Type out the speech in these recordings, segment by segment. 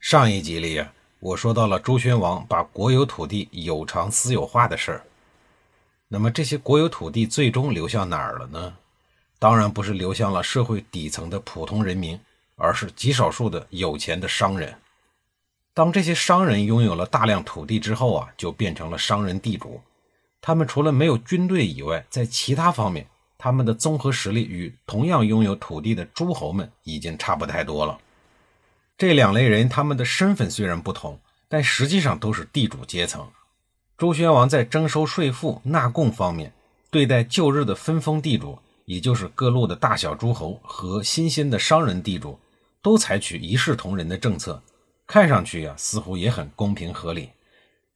上一集里呀，我说到了周宣王把国有土地有偿私有化的事儿。那么这些国有土地最终流向哪儿了呢？当然不是流向了社会底层的普通人民，而是极少数的有钱的商人。当这些商人拥有了大量土地之后啊，就变成了商人地主。他们除了没有军队以外，在其他方面，他们的综合实力与同样拥有土地的诸侯们已经差不太多了。这两类人，他们的身份虽然不同，但实际上都是地主阶层。周宣王在征收税赋、纳贡方面，对待旧日的分封地主，也就是各路的大小诸侯和新兴的商人地主，都采取一视同仁的政策，看上去呀，似乎也很公平合理。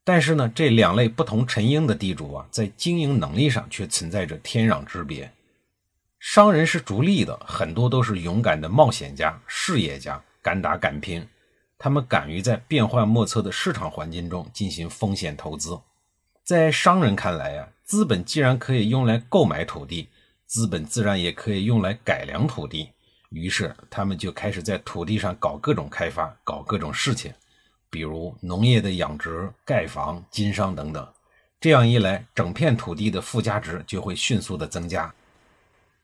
但是呢，这两类不同陈英的地主啊，在经营能力上却存在着天壤之别。商人是逐利的，很多都是勇敢的冒险家、事业家。敢打敢拼，他们敢于在变幻莫测的市场环境中进行风险投资。在商人看来呀，资本既然可以用来购买土地，资本自然也可以用来改良土地。于是，他们就开始在土地上搞各种开发，搞各种事情，比如农业的养殖、盖房、经商等等。这样一来，整片土地的附加值就会迅速的增加。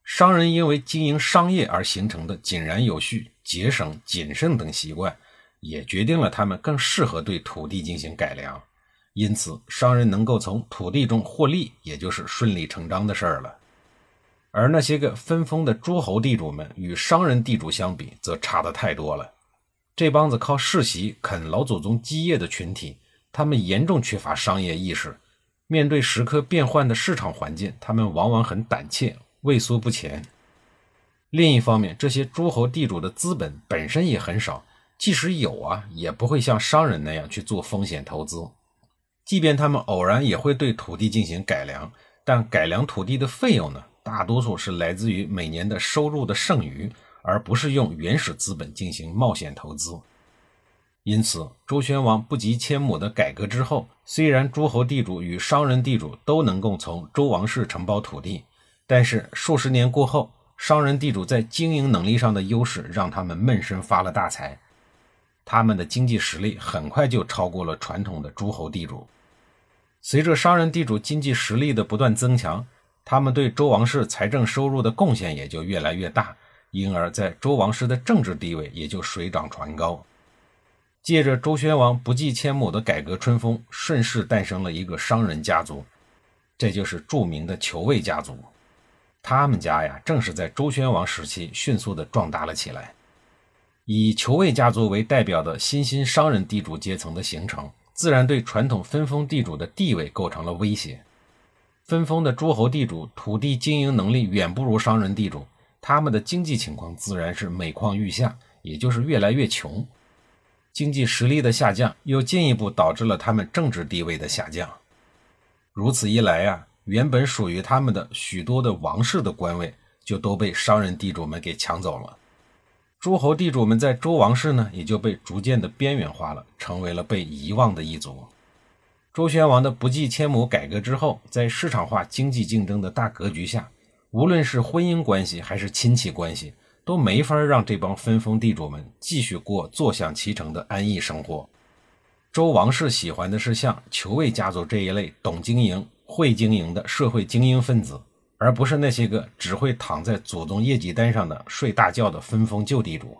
商人因为经营商业而形成的井然有序。节省、谨慎等习惯，也决定了他们更适合对土地进行改良。因此，商人能够从土地中获利，也就是顺理成章的事儿了。而那些个分封的诸侯地主们，与商人地主相比，则差得太多了。这帮子靠世袭啃老祖宗基业的群体，他们严重缺乏商业意识。面对时刻变换的市场环境，他们往往很胆怯、畏缩不前。另一方面，这些诸侯地主的资本本身也很少，即使有啊，也不会像商人那样去做风险投资。即便他们偶然也会对土地进行改良，但改良土地的费用呢，大多数是来自于每年的收入的剩余，而不是用原始资本进行冒险投资。因此，周宣王不及千亩的改革之后，虽然诸侯地主与商人地主都能够从周王室承包土地，但是数十年过后。商人地主在经营能力上的优势，让他们闷声发了大财。他们的经济实力很快就超过了传统的诸侯地主。随着商人地主经济实力的不断增强，他们对周王室财政收入的贡献也就越来越大，因而，在周王室的政治地位也就水涨船高。借着周宣王不计千亩的改革春风，顺势诞生了一个商人家族，这就是著名的裘卫家族。他们家呀，正是在周宣王时期迅速的壮大了起来。以裘卫家族为代表的新兴商人地主阶层的形成，自然对传统分封地主的地位构成了威胁。分封的诸侯地主土地经营能力远不如商人地主，他们的经济情况自然是每况愈下，也就是越来越穷。经济实力的下降，又进一步导致了他们政治地位的下降。如此一来呀。原本属于他们的许多的王室的官位，就都被商人地主们给抢走了。诸侯地主们在周王室呢，也就被逐渐的边缘化了，成为了被遗忘的一族。周宣王的不计千亩改革之后，在市场化经济竞争的大格局下，无论是婚姻关系还是亲戚关系，都没法让这帮分封地主们继续过坐享其成的安逸生活。周王室喜欢的是像裘卫家族这一类懂经营。会经营的社会精英分子，而不是那些个只会躺在祖宗业绩单上的睡大觉的分封旧地主。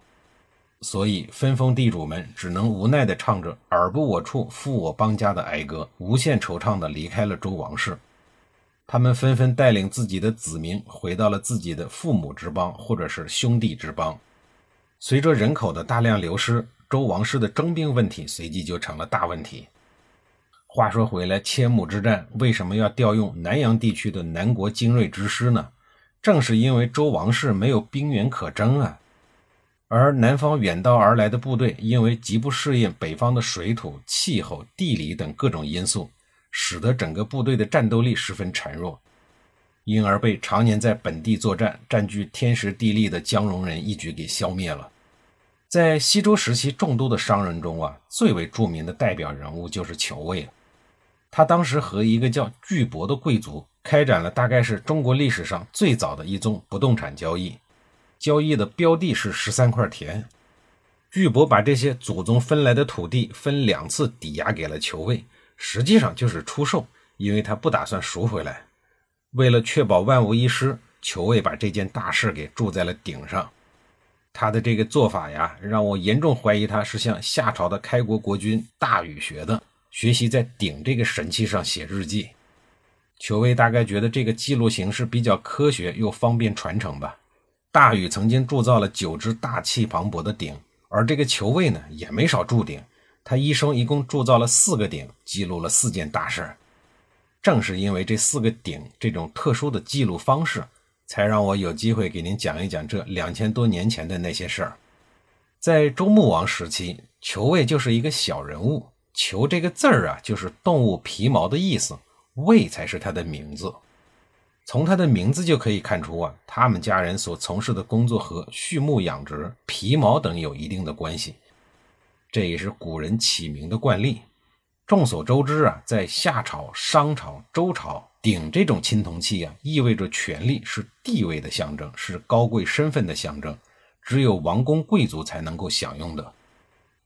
所以，分封地主们只能无奈地唱着“尔不我处，负我邦家”的哀歌，无限惆怅地离开了周王室。他们纷纷带领自己的子民回到了自己的父母之邦，或者是兄弟之邦。随着人口的大量流失，周王室的征兵问题随即就成了大问题。话说回来，千亩之战为什么要调用南阳地区的南国精锐之师呢？正是因为周王室没有兵源可征啊！而南方远道而来的部队，因为极不适应北方的水土、气候、地理等各种因素，使得整个部队的战斗力十分孱弱，因而被常年在本地作战、占据天时地利的江戎人一举给消灭了。在西周时期众多的商人中啊，最为著名的代表人物就是裘卫了。他当时和一个叫巨伯的贵族开展了大概是中国历史上最早的一宗不动产交易，交易的标的是十三块田。巨伯把这些祖宗分来的土地分两次抵押给了裘卫，实际上就是出售，因为他不打算赎回来。为了确保万无一失，裘卫把这件大事给铸在了顶上。他的这个做法呀，让我严重怀疑他是向夏朝的开国国君大禹学的。学习在鼎这个神器上写日记，裘卫大概觉得这个记录形式比较科学又方便传承吧。大禹曾经铸造了九只大气磅礴的鼎，而这个裘卫呢也没少铸鼎，他一生一共铸造了四个鼎，记录了四件大事。正是因为这四个鼎这种特殊的记录方式，才让我有机会给您讲一讲这两千多年前的那些事儿。在周穆王时期，裘卫就是一个小人物。裘这个字儿啊，就是动物皮毛的意思，卫才是他的名字。从他的名字就可以看出啊，他们家人所从事的工作和畜牧养殖、皮毛等有一定的关系。这也是古人起名的惯例。众所周知啊，在夏朝、商朝、周朝，鼎这种青铜器啊，意味着权力，是地位的象征，是高贵身份的象征，只有王公贵族才能够享用的。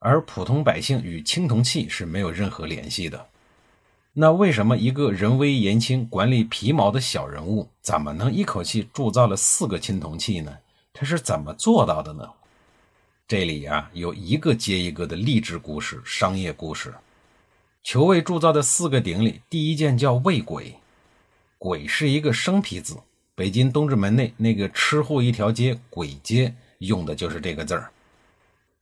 而普通百姓与青铜器是没有任何联系的。那为什么一个人微言轻、管理皮毛的小人物，怎么能一口气铸造了四个青铜器呢？他是怎么做到的呢？这里啊，有一个接一个的励志故事、商业故事。裘卫铸造的四个鼎里，第一件叫卫簋，簋是一个生僻字，北京东直门内那个吃货一条街簋街用的就是这个字儿。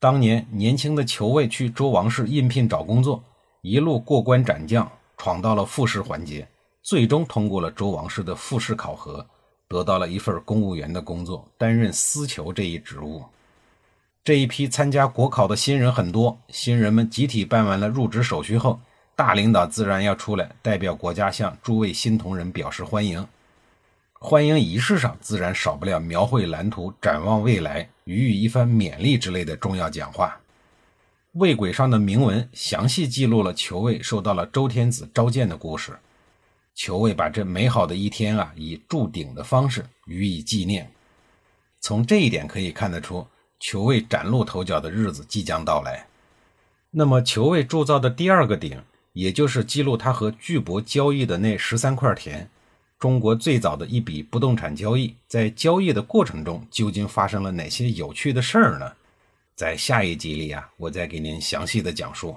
当年年轻的裘卫去周王室应聘找工作，一路过关斩将，闯到了复试环节，最终通过了周王室的复试考核，得到了一份公务员的工作，担任司囚这一职务。这一批参加国考的新人很多，新人们集体办完了入职手续后，大领导自然要出来代表国家向诸位新同仁表示欢迎。欢迎仪式上自然少不了描绘蓝图、展望未来、予以一番勉励之类的重要讲话。魏轨上的铭文详细记录了裘卫受到了周天子召见的故事。裘卫把这美好的一天啊，以铸鼎的方式予以纪念。从这一点可以看得出，裘卫崭露头角的日子即将到来。那么，裘卫铸造的第二个鼎，也就是记录他和巨伯交易的那十三块田。中国最早的一笔不动产交易，在交易的过程中究竟发生了哪些有趣的事儿呢？在下一集里啊，我再给您详细的讲述。